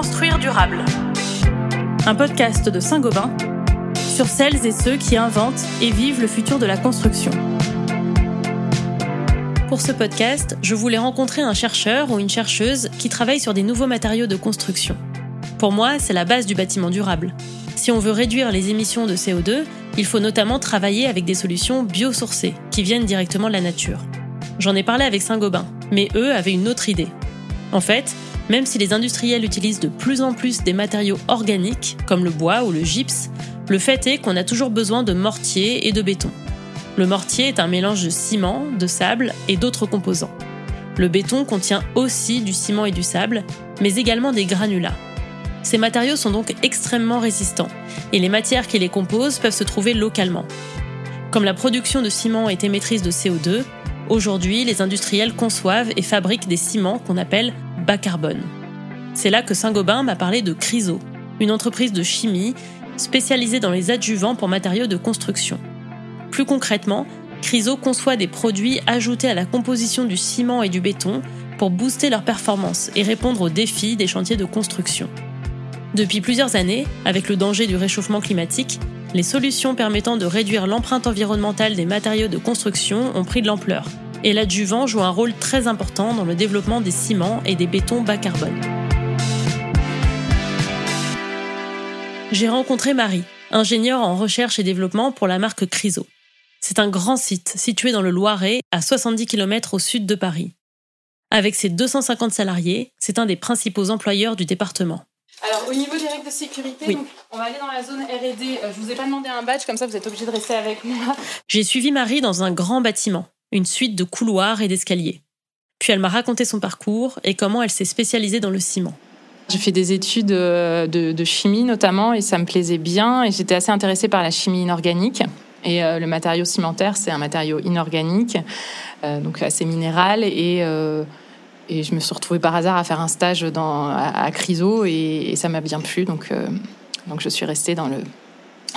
Construire durable. Un podcast de Saint-Gobain sur celles et ceux qui inventent et vivent le futur de la construction. Pour ce podcast, je voulais rencontrer un chercheur ou une chercheuse qui travaille sur des nouveaux matériaux de construction. Pour moi, c'est la base du bâtiment durable. Si on veut réduire les émissions de CO2, il faut notamment travailler avec des solutions biosourcées, qui viennent directement de la nature. J'en ai parlé avec Saint-Gobain, mais eux avaient une autre idée. En fait, même si les industriels utilisent de plus en plus des matériaux organiques, comme le bois ou le gypse, le fait est qu'on a toujours besoin de mortier et de béton. Le mortier est un mélange de ciment, de sable et d'autres composants. Le béton contient aussi du ciment et du sable, mais également des granulats. Ces matériaux sont donc extrêmement résistants, et les matières qui les composent peuvent se trouver localement. Comme la production de ciment est émettrice de CO2, aujourd'hui les industriels conçoivent et fabriquent des ciments qu'on appelle C'est là que Saint-Gobain m'a parlé de Chryso, une entreprise de chimie spécialisée dans les adjuvants pour matériaux de construction. Plus concrètement, Chryso conçoit des produits ajoutés à la composition du ciment et du béton pour booster leur performance et répondre aux défis des chantiers de construction. Depuis plusieurs années, avec le danger du réchauffement climatique, les solutions permettant de réduire l'empreinte environnementale des matériaux de construction ont pris de l'ampleur, et l'adjuvant joue un rôle très important dans le développement des ciments et des bétons bas carbone. J'ai rencontré Marie, ingénieure en recherche et développement pour la marque Chryso. C'est un grand site situé dans le Loiret, à 70 km au sud de Paris. Avec ses 250 salariés, c'est un des principaux employeurs du département. Alors, au niveau des règles de sécurité, on va aller dans la zone R&D. Euh, je vous ai pas demandé un badge, comme ça vous êtes obligé de rester avec moi. J'ai suivi Marie dans un grand bâtiment, une suite de couloirs et d'escaliers. Puis elle m'a raconté son parcours et comment elle s'est spécialisée dans le ciment. J'ai fait des études euh, de, chimie notamment et ça me plaisait bien et j'étais assez intéressée par la chimie inorganique. Et euh, le matériau cimentaire, c'est un matériau inorganique, donc assez minéral et je me suis retrouvée par hasard à faire un stage dans, à, Chryso et, ça m'a bien plu. Donc, euh, je suis restée dans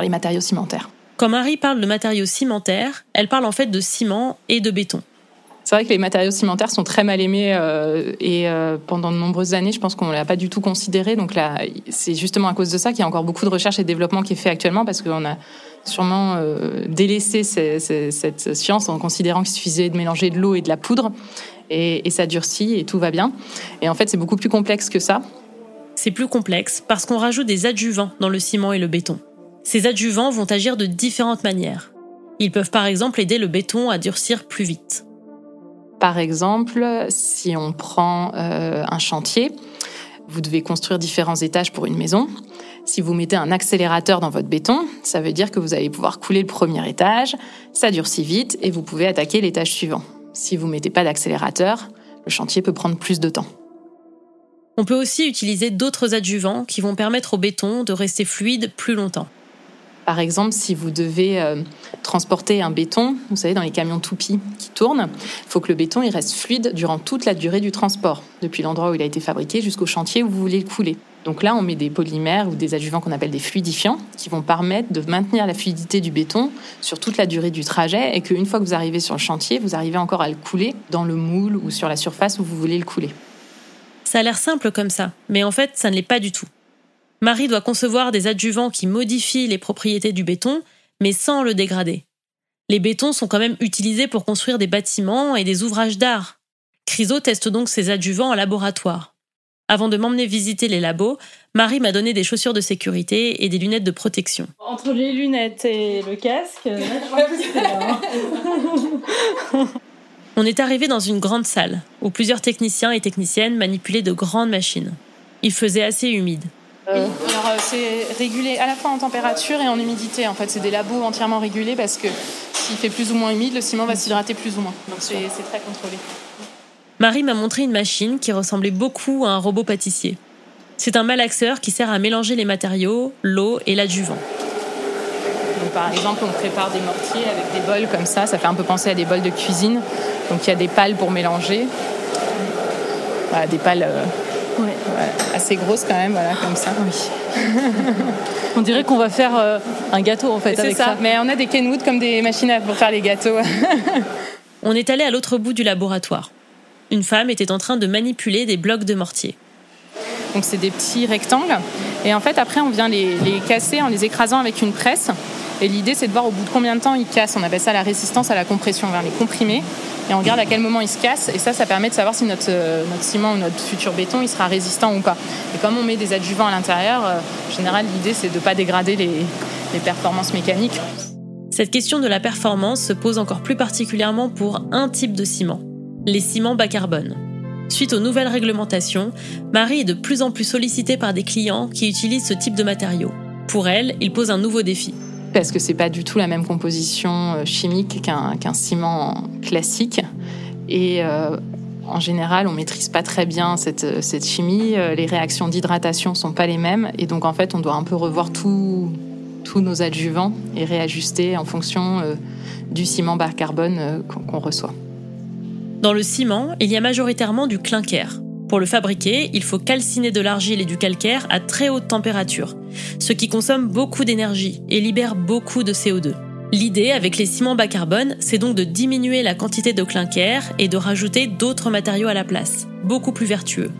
les matériaux cimentaires. Quand Marie parle de matériaux cimentaires, elle parle en fait de ciment et de béton. C'est vrai que les matériaux cimentaires sont très mal aimés euh, et euh, pendant de nombreuses années, je pense qu'on ne l'a pas du tout considéré. Donc là, c'est justement à cause de ça qu'il y a encore beaucoup de recherche et de développement qui est fait actuellement parce qu'on a sûrement délaissé cette science en considérant qu'il suffisait de mélanger de l'eau et de la poudre et, ça durcit et tout va bien. Et en fait, c'est beaucoup plus complexe que ça. C'est plus complexe parce qu'on rajoute des adjuvants dans le ciment et le béton. Ces adjuvants vont agir de différentes manières. Ils peuvent par exemple aider le béton à durcir plus vite. Par exemple, si on prend euh, un chantier, vous devez construire différents étages pour une maison. Si vous mettez un accélérateur dans votre béton, ça veut dire que vous allez pouvoir couler le premier étage, ça durcit vite et vous pouvez attaquer l'étage suivant. Si vous mettez pas d'accélérateur, le chantier peut prendre plus de temps. On peut aussi utiliser d'autres adjuvants qui vont permettre au béton de rester fluide plus longtemps. Par exemple, si vous devez euh, transporter un béton, vous savez, dans les camions toupies qui tournent, il faut que le béton il reste fluide durant toute la durée du transport, depuis l'endroit où il a été fabriqué jusqu'au chantier où vous voulez le couler. Donc là, on met des polymères ou des adjuvants qu'on appelle des fluidifiants qui vont permettre de maintenir la fluidité du béton sur toute la durée du trajet et qu'une fois que vous arrivez sur le chantier, vous arrivez encore à le couler dans le moule ou sur la surface où vous voulez le couler. Ça a l'air simple comme ça, mais en fait, ça ne l'est pas du tout. Marie doit concevoir des adjuvants qui modifient les propriétés du béton, mais sans le dégrader. Les bétons sont quand même utilisés pour construire des bâtiments et des ouvrages d'art. Chryso teste donc ces adjuvants en laboratoire. Avant de m'emmener visiter les labos, Marie m'a donné des chaussures de sécurité et des lunettes de protection. Entre les lunettes et le casque, On est arrivé dans une grande salle où plusieurs techniciens et techniciennes manipulaient de grandes machines. Il faisait assez humide. Euh, alors euh, c'est régulé à la fois en température et en humidité. En fait, c'est des labos entièrement régulés parce que s'il fait plus ou moins humide, le ciment va s'hydrater plus ou moins. Donc c'est très contrôlé. Marie m'a montré une machine qui ressemblait beaucoup à un robot pâtissier. C'est un malaxeur qui sert à mélanger les matériaux, l'eau et l'adjuvant. par exemple, on prépare des mortiers avec des bols comme ça. Ça fait un peu penser à des bols de cuisine. Donc il y a des pales pour mélanger. des pales euh, assez grosses quand même, voilà, comme ça. on dirait qu'on va faire euh, un gâteau en fait. C'est ça. Mais on a des Kenwood comme des machines pour faire les gâteaux. on est allé à l'autre bout du laboratoire. Une femme était en train de manipuler des blocs de mortier. Donc c'est des petits rectangles. Et en fait, après, on vient les, les casser en les écrasant avec une presse. Et l'idée, c'est de voir au bout de combien de temps ils cassent. On appelle ça la résistance à la compression. On vient les comprimer et on regarde à quel moment ils se cassent. Et ça, ça permet de savoir si notre, euh, notre ciment ou notre futur béton, il sera résistant ou pas. Et comme on met des adjuvants à l'intérieur, euh, en général, l'idée, c'est de ne pas dégrader les, les performances mécaniques. Cette question de la performance se pose encore plus particulièrement pour un type de ciment, les ciments bas carbone. Suite aux nouvelles réglementations, Marie est de plus en plus sollicitée par des clients qui utilisent ce type de matériaux. Pour elle, il pose un nouveau défi parce que c'est pas du tout la même composition euh, chimique qu'un ciment classique. Et euh, en général, on maîtrise pas très bien cette, cette chimie. Euh, les réactions d'hydratation sont pas les mêmes, et donc en fait, on doit un peu revoir tous nos adjuvants et réajuster en fonction du ciment bas carbone qu'on reçoit. Dans le ciment, il y a majoritairement du clinker. Pour le fabriquer, il faut calciner de l'argile et du calcaire à très haute température, ce qui consomme beaucoup d'énergie et libère beaucoup de CO2. L'idée avec les ciments bas carbone, c'est donc de diminuer la quantité de clinker et de rajouter d'autres matériaux à la place, beaucoup plus vertueux.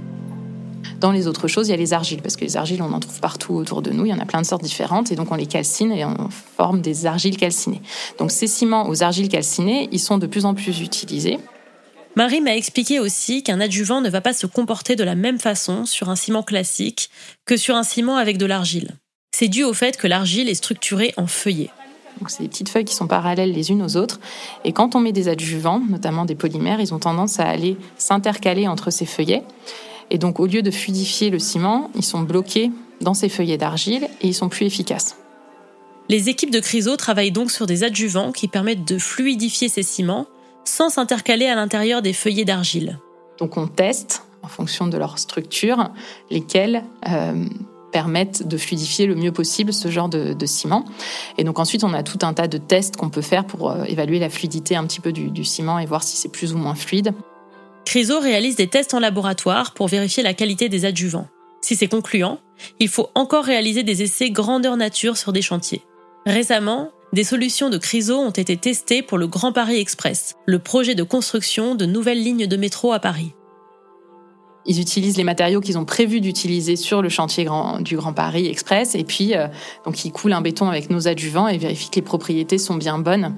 Dans les autres choses, il y a les argiles, parce que les argiles, on en trouve partout autour de nous, il y en a plein de sortes différentes, et donc on les calcine et on forme des argiles calcinées. Donc ces ciments aux argiles calcinées, ils sont de plus en plus utilisés Marie m'a expliqué aussi qu'un adjuvant ne va pas se comporter de la même façon sur un ciment classique que sur un ciment avec de l'argile. C'est dû au fait que l'argile est structurée en feuillets. Donc c'est des petites feuilles qui sont parallèles les unes aux autres. Et quand on met des adjuvants, notamment des polymères, ils ont tendance à aller s'intercaler entre ces feuillets. Et donc au lieu de fluidifier le ciment, ils sont bloqués dans ces feuillets d'argile et ils sont plus efficaces. Les équipes de Criso travaillent donc sur des adjuvants qui permettent de fluidifier ces ciments sans s'intercaler à l'intérieur des feuillets d'argile. Donc on teste, en fonction de leur structure, lesquels euh, permettent de fluidifier le mieux possible ce genre de, ciment. Et donc ensuite, on a tout un tas de tests qu'on peut faire pour euh, évaluer la fluidité un petit peu du, du ciment et voir si c'est plus ou moins fluide. Criso réalise des tests en laboratoire pour vérifier la qualité des adjuvants. Si c'est concluant, il faut encore réaliser des essais grandeur nature sur des chantiers. Récemment, des solutions de Criso ont été testées pour le Grand Paris Express, le projet de construction de nouvelles lignes de métro à Paris. Ils utilisent les matériaux qu'ils ont prévu d'utiliser sur le chantier du Grand Paris Express et puis euh, donc ils coulent un béton avec nos adjuvants et vérifient que les propriétés sont bien bonnes.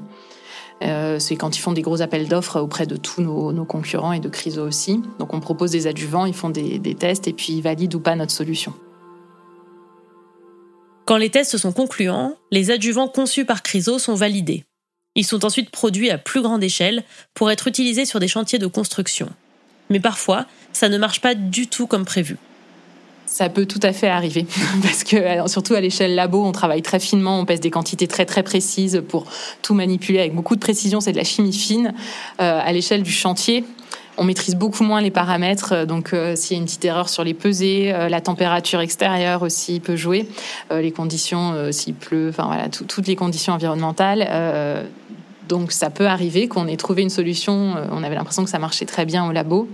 Euh, c'est quand ils font des gros appels d'offres auprès de tous nos, concurrents et de Criso aussi. Donc on propose des adjuvants, ils font des, des tests et puis ils valident ou pas notre solution. Quand les tests sont concluants, les adjuvants conçus par Criso sont validés. Ils sont ensuite produits à plus grande échelle pour être utilisés sur des chantiers de construction. Mais parfois, ça ne marche pas du tout comme prévu. Ça peut tout à fait arriver parce que surtout à l'échelle labo, on travaille très finement, on pèse des quantités très très précises pour tout manipuler avec beaucoup de précision. C'est de la chimie fine. Euh, à l'échelle du chantier, on maîtrise beaucoup moins les paramètres, euh, donc euh, s'il y a une petite erreur sur les pesées, euh, la température extérieure aussi peut jouer, les conditions s'il pleut, enfin voilà, toutes les conditions environnementales. donc ça peut arriver qu'on ait trouvé une solution, on avait l'impression que ça marchait très bien au labo,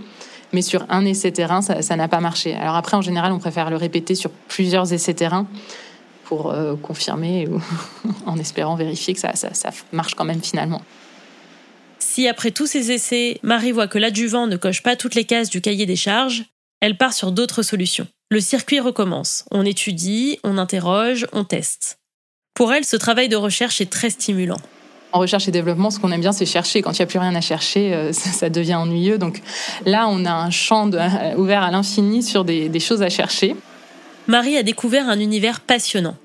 mais sur un essai terrain, ça n'a pas marché. Alors après, en général, on préfère le répéter sur plusieurs essais terrain pour confirmer ou en espérant vérifier que ça marche quand même finalement. Si après tous ces essais, Marie voit que l'adjuvant ne coche pas toutes les cases du cahier des charges, elle part sur d'autres solutions. Le circuit recommence. On étudie, on interroge, on teste. Pour elle, ce travail de recherche est très stimulant. En recherche et développement, ce qu'on aime bien, c'est chercher. Quand il n'y a plus rien à chercher, euh, ça, devient ennuyeux. Donc là, on a un champ ouvert à l'infini sur des choses à chercher. Marie a découvert un univers passionnant.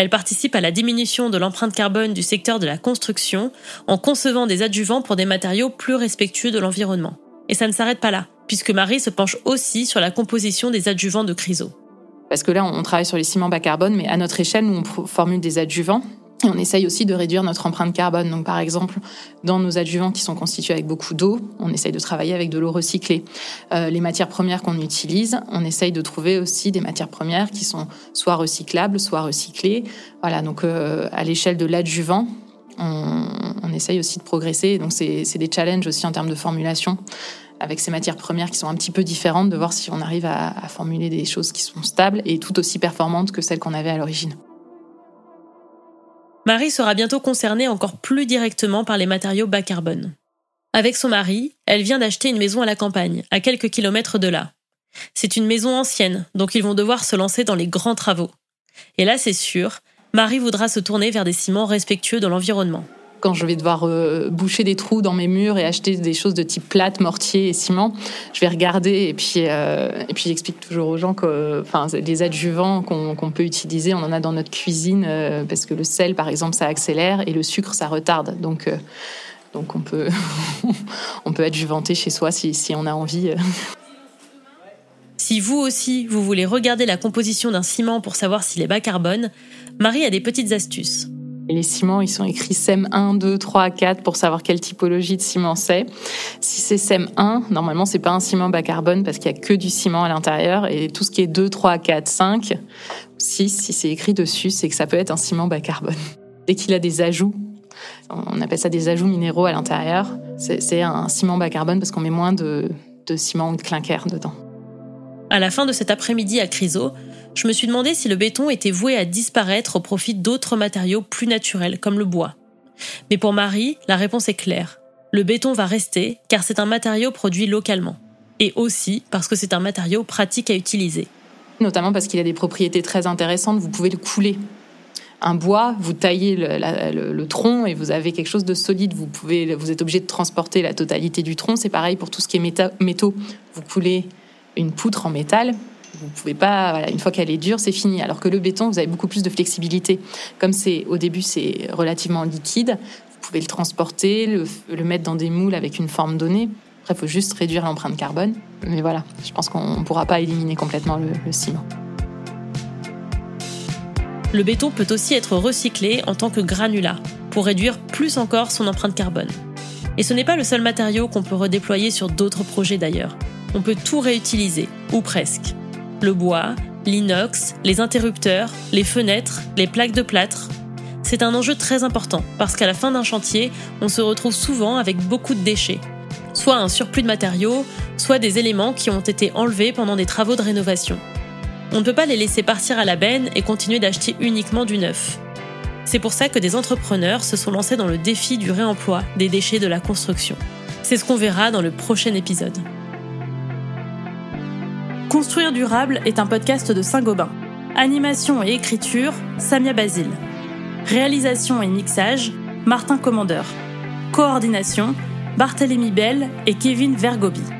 Elle participe à la diminution de l'empreinte carbone du secteur de la construction en concevant des adjuvants pour des matériaux plus respectueux de l'environnement. Et ça ne s'arrête pas là, puisque Marie se penche aussi sur la composition des adjuvants de Criso. Parce que là, on travaille sur les ciments bas carbone, mais à notre échelle, nous, on formule des adjuvants on essaye aussi de réduire notre empreinte carbone. Donc, par exemple, dans nos adjuvants qui sont constitués avec beaucoup d'eau, on essaye de travailler avec de l'eau recyclée. Euh, les matières premières qu'on utilise, on essaye de trouver aussi des matières premières qui sont soit recyclables, soit recyclées. Voilà, donc euh, à l'échelle de l'adjuvant, on, essaye aussi de progresser. Donc, c'est des challenges aussi en termes de formulation avec ces matières premières qui sont un petit peu différentes, de voir si on arrive à formuler des choses qui sont stables et tout aussi performantes que celles qu'on avait à l'origine. Marie sera bientôt concernée encore plus directement par les matériaux bas carbone. Avec son mari, elle vient d'acheter une maison à la campagne, à quelques kilomètres de là. C'est une maison ancienne, donc ils vont devoir se lancer dans les grands travaux. Et là, c'est sûr, Marie voudra se tourner vers des ciments respectueux de l'environnement quand je vais devoir euh, boucher des trous dans mes murs et acheter des choses de type plate, mortier et ciment, je vais regarder et puis euh, puis j'explique toujours aux gens que enfin les adjuvants qu'on peut utiliser, on en a dans notre cuisine euh, parce que le sel par exemple ça accélère et le sucre ça retarde. Donc donc on peut on peut adjuvanter chez soi si, si on a envie. Si vous aussi, vous voulez regarder la composition d'un ciment pour savoir s'il est bas carbone, Marie a des petites astuces. Les ciments, ils sont écrits SEM 1, 2, 3, 4 pour savoir quelle typologie de ciment c'est. Si c'est SEM 1, normalement, c'est pas un ciment bas carbone parce qu'il y a que du ciment à l'intérieur. Et tout ce qui est 2, 3, 4, 5, 6, si c'est écrit dessus, c'est que ça peut être un ciment bas carbone. Dès qu'il a des ajouts, on appelle ça des ajouts minéraux à l'intérieur, c'est un ciment bas carbone parce qu'on met moins de, de ciment ou de clinker dedans. À la fin de cet après-midi à Criso, je me suis demandé si le béton était voué à disparaître au profit d'autres matériaux plus naturels, comme le bois. Mais pour Marie, la réponse est claire. Le béton va rester, car c'est un matériau produit localement. Et aussi parce que c'est un matériau pratique à utiliser. Notamment parce qu'il a des propriétés très intéressantes, vous pouvez le couler. Un bois, vous taillez le, tronc et vous avez quelque chose de solide. Vous, êtes obligé de transporter la totalité du tronc. C'est pareil pour tout ce qui est métaux. Vous coulez une poutre en métal, vous pouvez pas, une fois qu'elle est dure, c'est fini. Alors que le béton, vous avez beaucoup plus de flexibilité. Comme c'est au début, c'est relativement liquide, vous pouvez le transporter, le, mettre dans des moules avec une forme donnée. Après, il faut juste réduire l'empreinte carbone. Mais voilà, je pense qu'on ne pourra pas éliminer complètement le, le ciment. Le béton peut aussi être recyclé en tant que granulat pour réduire plus encore son empreinte carbone. Et ce n'est pas le seul matériau qu'on peut redéployer sur d'autres projets d'ailleurs on peut tout réutiliser, ou presque. Le bois, l'inox, les interrupteurs, les fenêtres, les plaques de plâtre. C'est un enjeu très important parce qu'à la fin d'un chantier, on se retrouve souvent avec beaucoup de déchets. Soit un surplus de matériaux, soit des éléments qui ont été enlevés pendant des travaux de rénovation. On ne peut pas les laisser partir à la benne et continuer d'acheter uniquement du neuf. C'est pour ça que des entrepreneurs se sont lancés dans le défi du réemploi des déchets de la construction. C'est ce qu'on verra dans le prochain épisode. Construire durable est un podcast de Saint-Gobain. Animation et écriture, Samia Basile. Réalisation et mixage, Martin Commandeur. Coordination, Barthélemy Bell et Kevin Vergobi.